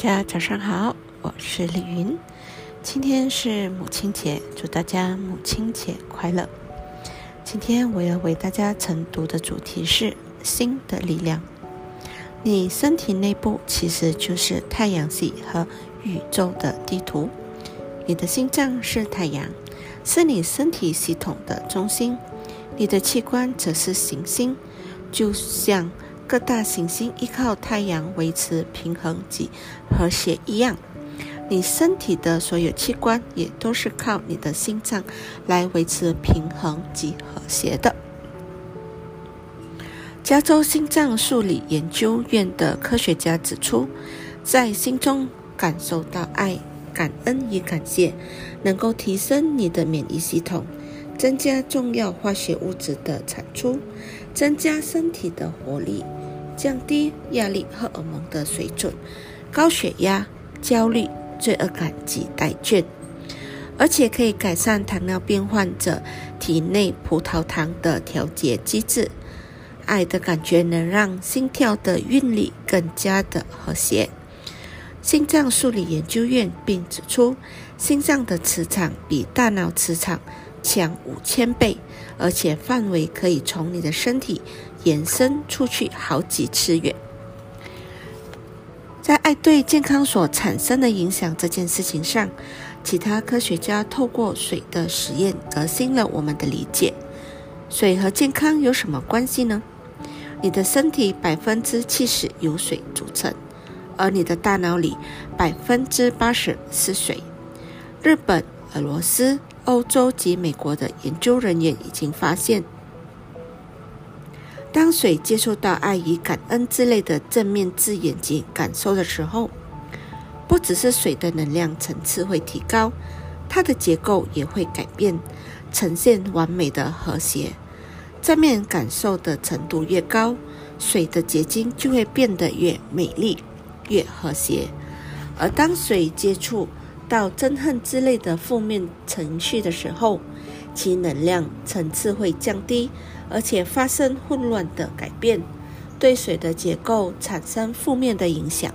大家早上好，我是李云。今天是母亲节，祝大家母亲节快乐。今天我要为大家晨读的主题是心的力量。你身体内部其实就是太阳系和宇宙的地图。你的心脏是太阳，是你身体系统的中心；你的器官则是行星，就像。各大行星依靠太阳维持平衡及和谐一样，你身体的所有器官也都是靠你的心脏来维持平衡及和谐的。加州心脏数理研究院的科学家指出，在心中感受到爱、感恩与感谢，能够提升你的免疫系统，增加重要化学物质的产出，增加身体的活力。降低压力荷尔蒙的水准，高血压、焦虑、罪恶感及怠倦，而且可以改善糖尿病患者体内葡萄糖的调节机制。爱的感觉能让心跳的韵律更加的和谐。心脏数理研究院并指出，心脏的磁场比大脑磁场强五千倍，而且范围可以从你的身体。延伸出去好几次远。在爱对健康所产生的影响这件事情上，其他科学家透过水的实验革新了我们的理解。水和健康有什么关系呢？你的身体百分之七十由水组成，而你的大脑里百分之八十是水。日本、俄罗斯、欧洲及美国的研究人员已经发现。当水接受到爱与感恩之类的正面字眼及感受的时候，不只是水的能量层次会提高，它的结构也会改变，呈现完美的和谐。正面感受的程度越高，水的结晶就会变得越美丽、越和谐。而当水接触到憎恨之类的负面情绪的时候，其能量层次会降低。而且发生混乱的改变，对水的结构产生负面的影响。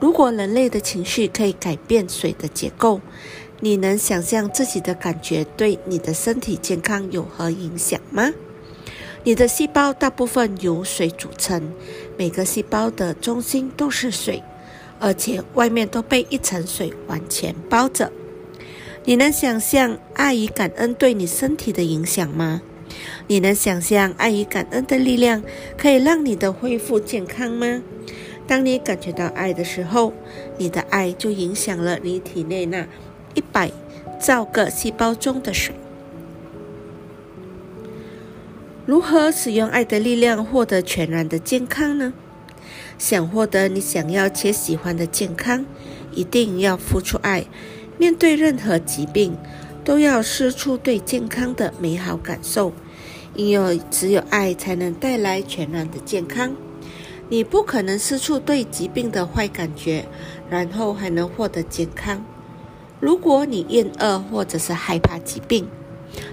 如果人类的情绪可以改变水的结构，你能想象自己的感觉对你的身体健康有何影响吗？你的细胞大部分由水组成，每个细胞的中心都是水，而且外面都被一层水完全包着。你能想象爱与感恩对你身体的影响吗？你能想象爱与感恩的力量可以让你的恢复健康吗？当你感觉到爱的时候，你的爱就影响了你体内那一百兆个细胞中的水。如何使用爱的力量获得全然的健康呢？想获得你想要且喜欢的健康，一定要付出爱。面对任何疾病，都要施出对健康的美好感受。因为只有爱才能带来全然的健康。你不可能失去对疾病的坏感觉，然后还能获得健康。如果你厌恶或者是害怕疾病，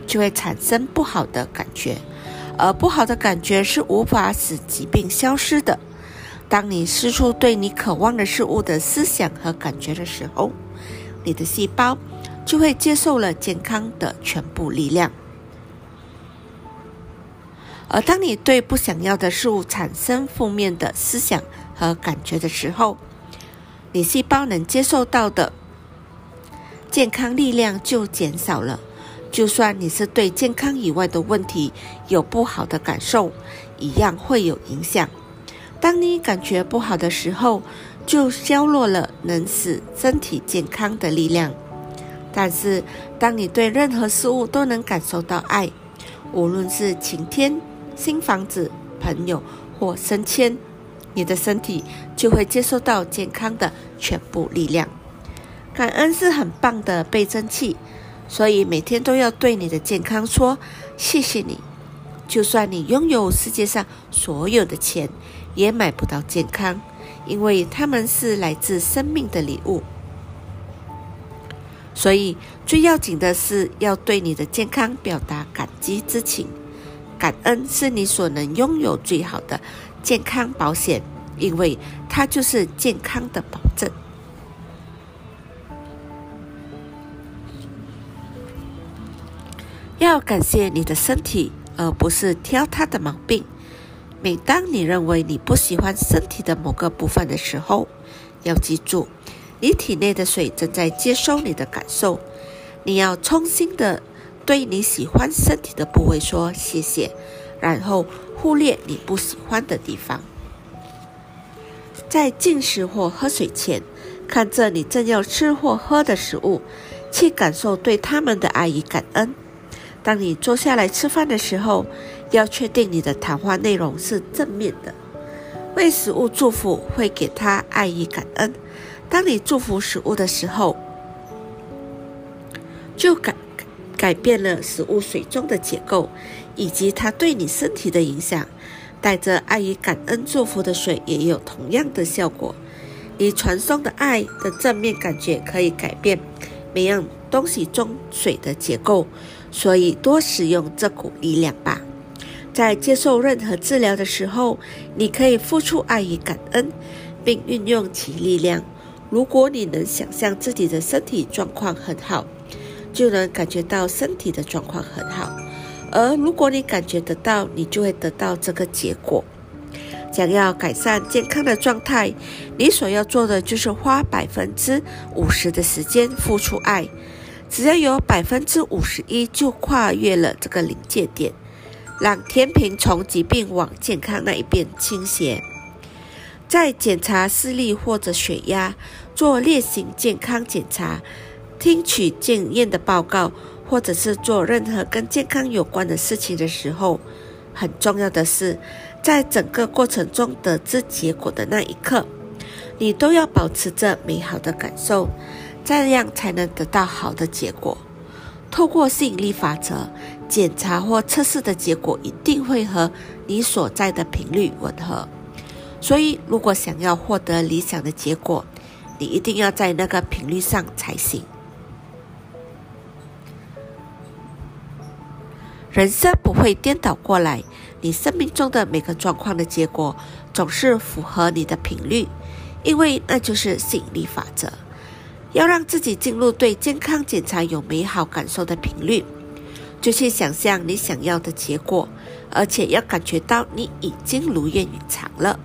就会产生不好的感觉，而不好的感觉是无法使疾病消失的。当你失去对你渴望的事物的思想和感觉的时候，你的细胞就会接受了健康的全部力量。而当你对不想要的事物产生负面的思想和感觉的时候，你细胞能接受到的健康力量就减少了。就算你是对健康以外的问题有不好的感受，一样会有影响。当你感觉不好的时候，就削弱了能使身体健康的力量。但是，当你对任何事物都能感受到爱，无论是晴天。新房子、朋友或升迁，你的身体就会接受到健康的全部力量。感恩是很棒的倍增器，所以每天都要对你的健康说谢谢你。就算你拥有世界上所有的钱，也买不到健康，因为它们是来自生命的礼物。所以最要紧的是要对你的健康表达感激之情。感恩是你所能拥有最好的健康保险，因为它就是健康的保证。要感谢你的身体，而不是挑它的毛病。每当你认为你不喜欢身体的某个部分的时候，要记住，你体内的水正在接收你的感受。你要衷心的对你喜欢身体的部位说谢谢，然后忽略你不喜欢的地方。在进食或喝水前，看着你正要吃或喝的食物，去感受对他们的爱与感恩。当你坐下来吃饭的时候，要确定你的谈话内容是正面的，为食物祝福，会给他爱与感恩。当你祝福食物的时候，就改改变了食物水中的结构以及它对你身体的影响。带着爱与感恩祝福的水也有同样的效果。你传送的爱的正面感觉可以改变每样东西中水的结构。所以，多使用这股力量吧。在接受任何治疗的时候，你可以付出爱与感恩，并运用其力量。如果你能想象自己的身体状况很好，就能感觉到身体的状况很好。而如果你感觉得到，你就会得到这个结果。想要改善健康的状态，你所要做的就是花百分之五十的时间付出爱。只要有百分之五十一，就跨越了这个临界点，让天平从疾病往健康那一边倾斜。在检查视力或者血压、做例行健康检查、听取检验的报告，或者是做任何跟健康有关的事情的时候，很重要的是，在整个过程中得知结果的那一刻，你都要保持着美好的感受。这样才能得到好的结果。透过吸引力法则检查或测试的结果，一定会和你所在的频率吻合。所以，如果想要获得理想的结果，你一定要在那个频率上才行。人生不会颠倒过来，你生命中的每个状况的结果总是符合你的频率，因为那就是吸引力法则。要让自己进入对健康检查有美好感受的频率，就去想象你想要的结果，而且要感觉到你已经如愿以偿了。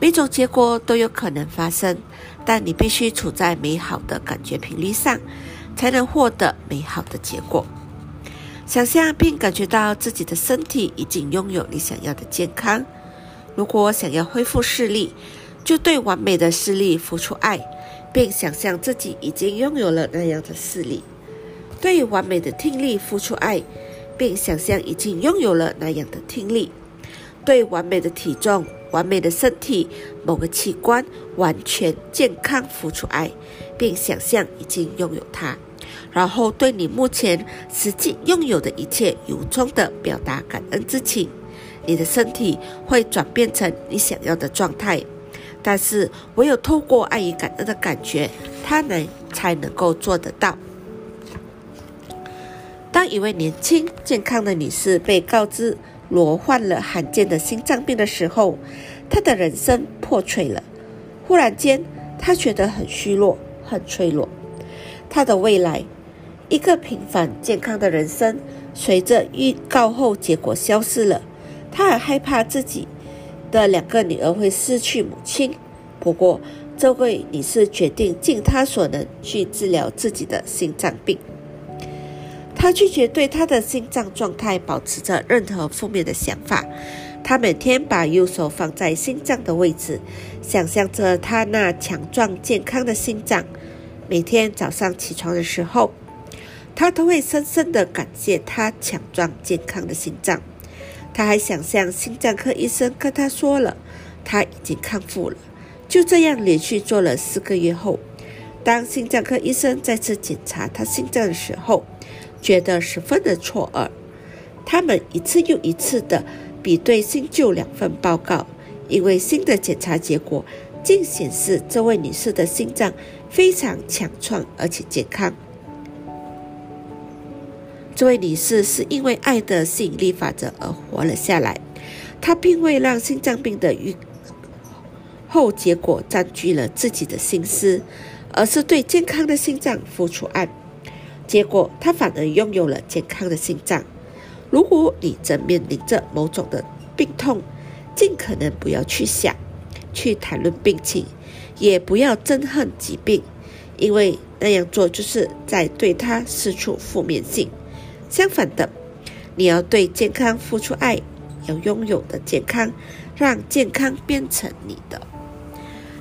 每种结果都有可能发生，但你必须处在美好的感觉频率上，才能获得美好的结果。想象并感觉到自己的身体已经拥有你想要的健康。如果想要恢复视力，就对完美的视力付出爱。并想象自己已经拥有了那样的视力，对完美的听力付出爱，并想象已经拥有了那样的听力；对完美的体重、完美的身体、某个器官完全健康付出爱，并想象已经拥有它。然后对你目前实际拥有的一切由衷的表达感恩之情，你的身体会转变成你想要的状态。但是，唯有透过爱与感恩的感觉，他能才能够做得到。当一位年轻健康的女士被告知罗患了罕见的心脏病的时候，她的人生破碎了。忽然间，她觉得很虚弱、很脆弱。她的未来，一个平凡健康的人生，随着预告后结果消失了。她很害怕自己。的两个女儿会失去母亲，不过这位女士决定尽她所能去治疗自己的心脏病。他拒绝对他的心脏状态保持着任何负面的想法。他每天把右手放在心脏的位置，想象着他那强壮健康的心脏。每天早上起床的时候，他都会深深的感谢他强壮健康的心脏。他还想象心脏科医生跟他说了，他已经康复了。就这样连续做了四个月后，当心脏科医生再次检查他心脏的时候，觉得十分的错愕。他们一次又一次的比对新旧两份报告，因为新的检查结果竟显示这位女士的心脏非常强壮而且健康。这位女士是因为爱的吸引力法则而活了下来。她并未让心脏病的预后结果占据了自己的心思，而是对健康的心脏付出爱，结果他反而拥有了健康的心脏。如果你正面临着某种的病痛，尽可能不要去想、去谈论病情，也不要憎恨疾病，因为那样做就是在对他施出负面性。相反的，你要对健康付出爱，要拥有的健康，让健康变成你的。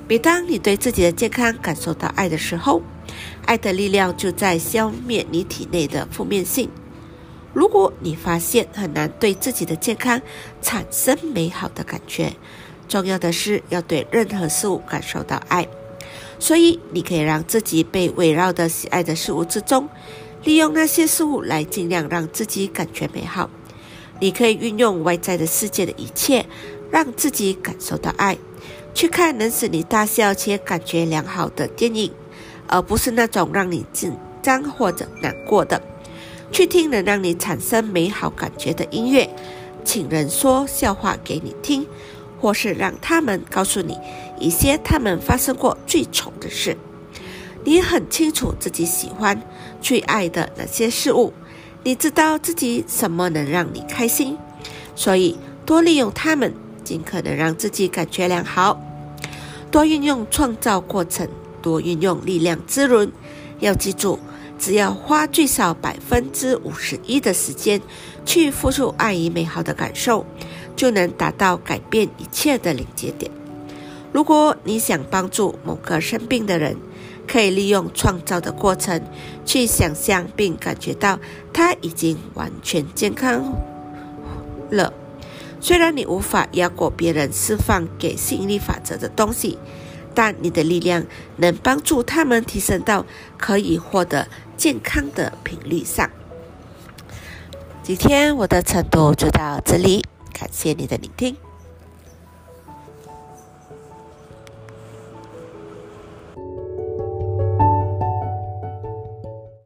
每当你对自己的健康感受到爱的时候，爱的力量就在消灭你体内的负面性。如果你发现很难对自己的健康产生美好的感觉，重要的是要对任何事物感受到爱。所以，你可以让自己被围绕的喜爱的事物之中，利用那些事物来尽量让自己感觉美好。你可以运用外在的世界的一切，让自己感受到爱。去看能使你大笑且感觉良好的电影，而不是那种让你紧张或者难过的。去听能让你产生美好感觉的音乐，请人说笑话给你听，或是让他们告诉你一些他们发生过最丑的事。你很清楚自己喜欢、最爱的那些事物，你知道自己什么能让你开心，所以多利用它们，尽可能让自己感觉良好。多运用创造过程，多运用力量滋润。要记住。只要花最少百分之五十一的时间去付出爱与美好的感受，就能达到改变一切的临界点。如果你想帮助某个生病的人，可以利用创造的过程去想象并感觉到他已经完全健康了。虽然你无法压过别人释放给吸引力法则的东西。但你的力量能帮助他们提升到可以获得健康的频率上。今天我的晨读就到这里，感谢你的聆听。